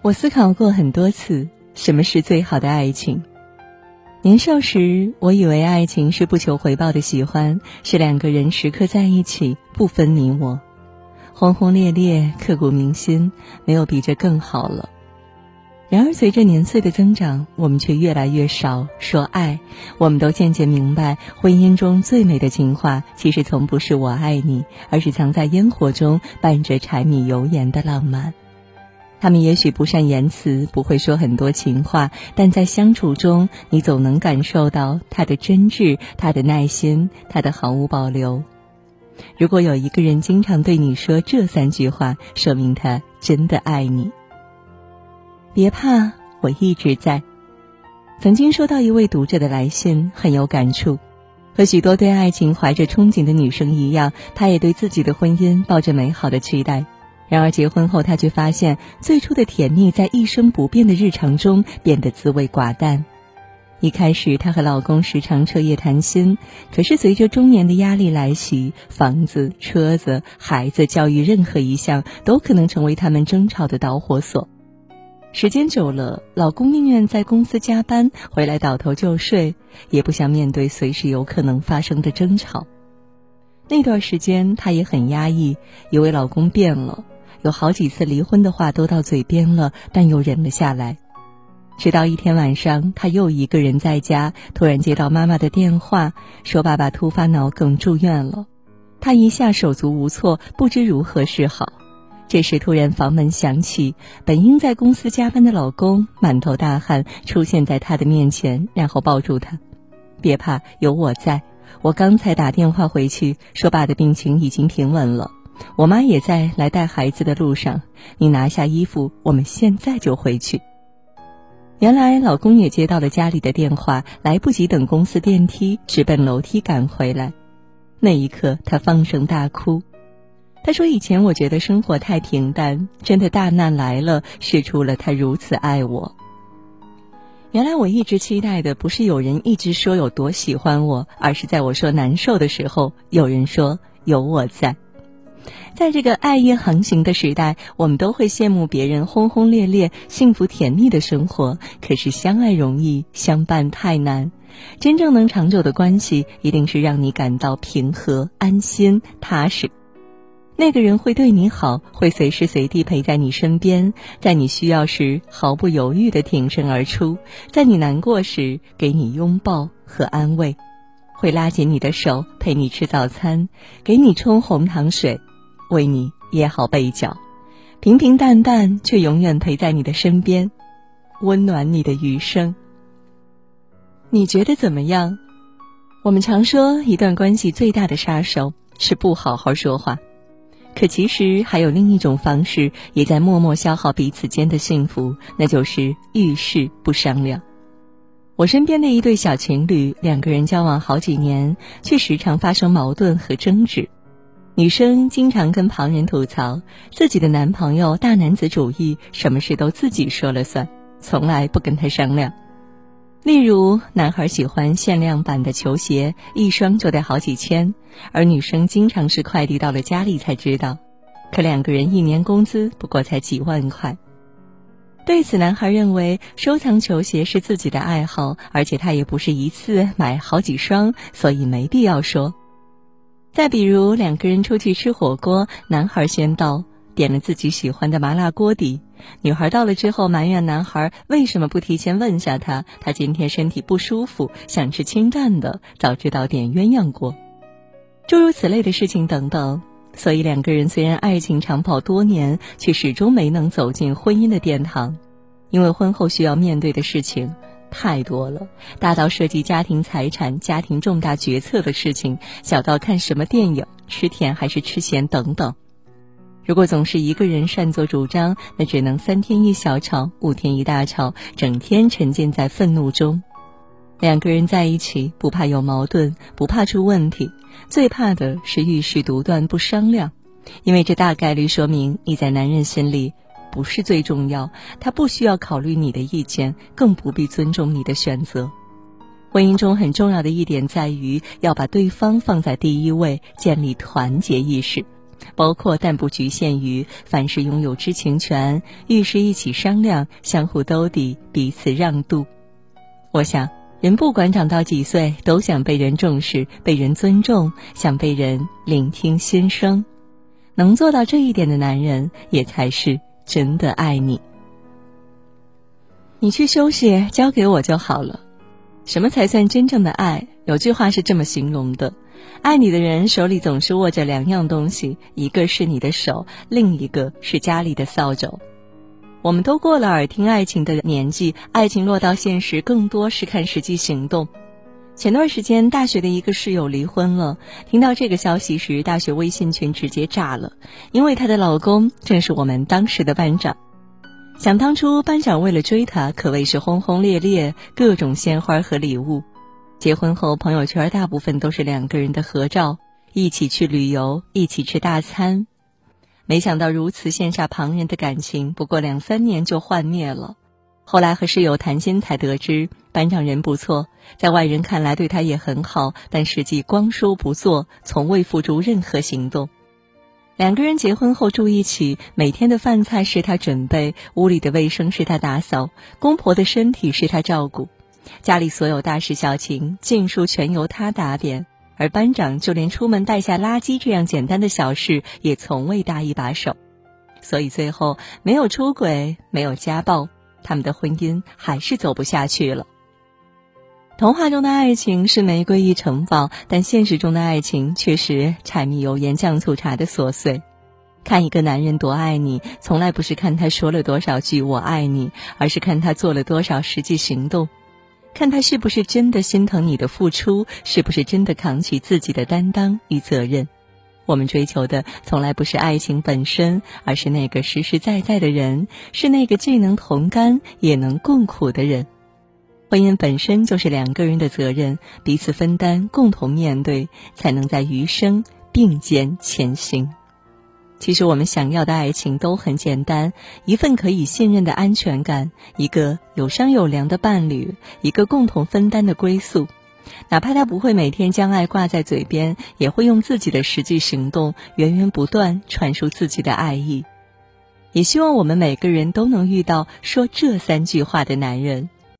我思考过很多次，什么是最好的爱情？年少时，我以为爱情是不求回报的喜欢，是两个人时刻在一起，不分你我，轰轰烈烈，刻骨铭心，没有比这更好了。然而，随着年岁的增长，我们却越来越少说爱。我们都渐渐明白，婚姻中最美的情话，其实从不是我爱你，而是藏在烟火中，伴着柴米油盐的浪漫。他们也许不善言辞，不会说很多情话，但在相处中，你总能感受到他的真挚、他的耐心、他的毫无保留。如果有一个人经常对你说这三句话，说明他真的爱你。别怕，我一直在。曾经收到一位读者的来信，很有感触。和许多对爱情怀着憧憬的女生一样，她也对自己的婚姻抱着美好的期待。然而结婚后，她却发现最初的甜蜜在一生不变的日常中变得滋味寡淡。一开始，她和老公时常彻夜谈心，可是随着中年的压力来袭，房子、车子、孩子、教育，任何一项都可能成为他们争吵的导火索。时间久了，老公宁愿在公司加班，回来倒头就睡，也不想面对随时有可能发生的争吵。那段时间，她也很压抑，以为老公变了。有好几次离婚的话都到嘴边了，但又忍了下来。直到一天晚上，他又一个人在家，突然接到妈妈的电话，说爸爸突发脑梗住院了。他一下手足无措，不知如何是好。这时，突然房门响起，本应在公司加班的老公满头大汗出现在他的面前，然后抱住他：“别怕，有我在。我刚才打电话回去，说爸的病情已经平稳了。”我妈也在来带孩子的路上，你拿下衣服，我们现在就回去。原来老公也接到了家里的电话，来不及等公司电梯，直奔楼梯赶回来。那一刻，他放声大哭。他说：“以前我觉得生活太平淡，真的大难来了，使出了他如此爱我。原来我一直期待的不是有人一直说有多喜欢我，而是在我说难受的时候，有人说有我在。”在这个爱意横行的时代，我们都会羡慕别人轰轰烈烈、幸福甜蜜的生活。可是相爱容易，相伴太难。真正能长久的关系，一定是让你感到平和、安心、踏实。那个人会对你好，会随时随地陪在你身边，在你需要时毫不犹豫地挺身而出，在你难过时给你拥抱和安慰，会拉紧你的手陪你吃早餐，给你冲红糖水。为你掖好被角，平平淡淡却永远陪在你的身边，温暖你的余生。你觉得怎么样？我们常说，一段关系最大的杀手是不好好说话，可其实还有另一种方式，也在默默消耗彼此间的幸福，那就是遇事不商量。我身边的一对小情侣，两个人交往好几年，却时常发生矛盾和争执。女生经常跟旁人吐槽自己的男朋友大男子主义，什么事都自己说了算，从来不跟他商量。例如，男孩喜欢限量版的球鞋，一双就得好几千，而女生经常是快递到了家里才知道。可两个人一年工资不过才几万块。对此，男孩认为收藏球鞋是自己的爱好，而且他也不是一次买好几双，所以没必要说。再比如，两个人出去吃火锅，男孩先到，点了自己喜欢的麻辣锅底。女孩到了之后，埋怨男孩为什么不提前问下他，他今天身体不舒服，想吃清淡的，早知道点鸳鸯锅。诸如此类的事情等等。所以，两个人虽然爱情长跑多年，却始终没能走进婚姻的殿堂，因为婚后需要面对的事情。太多了，大到涉及家庭财产、家庭重大决策的事情，小到看什么电影、吃甜还是吃咸等等。如果总是一个人擅作主张，那只能三天一小吵，五天一大吵，整天沉浸在愤怒中。两个人在一起，不怕有矛盾，不怕出问题，最怕的是遇事独断不商量，因为这大概率说明你在男人心里。不是最重要，他不需要考虑你的意见，更不必尊重你的选择。婚姻中很重要的一点在于要把对方放在第一位，建立团结意识。包括但不局限于凡事拥有知情权，遇事一起商量，相互兜底，彼此让渡。我想，人不管长到几岁，都想被人重视，被人尊重，想被人聆听心声。能做到这一点的男人，也才是真的爱你。你去休息，交给我就好了。什么才算真正的爱？有句话是这么形容的。爱你的人手里总是握着两样东西，一个是你的手，另一个是家里的扫帚。我们都过了耳听爱情的年纪，爱情落到现实，更多是看实际行动。前段时间，大学的一个室友离婚了。听到这个消息时，大学微信群直接炸了，因为她的老公正是我们当时的班长。想当初，班长为了追她，可谓是轰轰烈烈，各种鲜花和礼物。结婚后，朋友圈大部分都是两个人的合照，一起去旅游，一起吃大餐。没想到如此羡煞旁人的感情，不过两三年就幻灭了。后来和室友谈心才得知，班长人不错，在外人看来对他也很好，但实际光说不做，从未付诸任何行动。两个人结婚后住一起，每天的饭菜是他准备，屋里的卫生是他打扫，公婆的身体是他照顾。家里所有大事小情，尽数全由他打点，而班长就连出门带下垃圾这样简单的小事，也从未搭一把手。所以最后没有出轨，没有家暴，他们的婚姻还是走不下去了。童话中的爱情是玫瑰一城堡，但现实中的爱情却是柴米油盐酱醋茶的琐碎。看一个男人多爱你，从来不是看他说了多少句“我爱你”，而是看他做了多少实际行动。看他是不是真的心疼你的付出，是不是真的扛起自己的担当与责任。我们追求的从来不是爱情本身，而是那个实实在在的人，是那个既能同甘也能共苦的人。婚姻本身就是两个人的责任，彼此分担，共同面对，才能在余生并肩前行。其实我们想要的爱情都很简单：一份可以信任的安全感，一个有商有量的伴侣，一个共同分担的归宿。哪怕他不会每天将爱挂在嘴边，也会用自己的实际行动源源不断传输自己的爱意。也希望我们每个人都能遇到说这三句话的男人。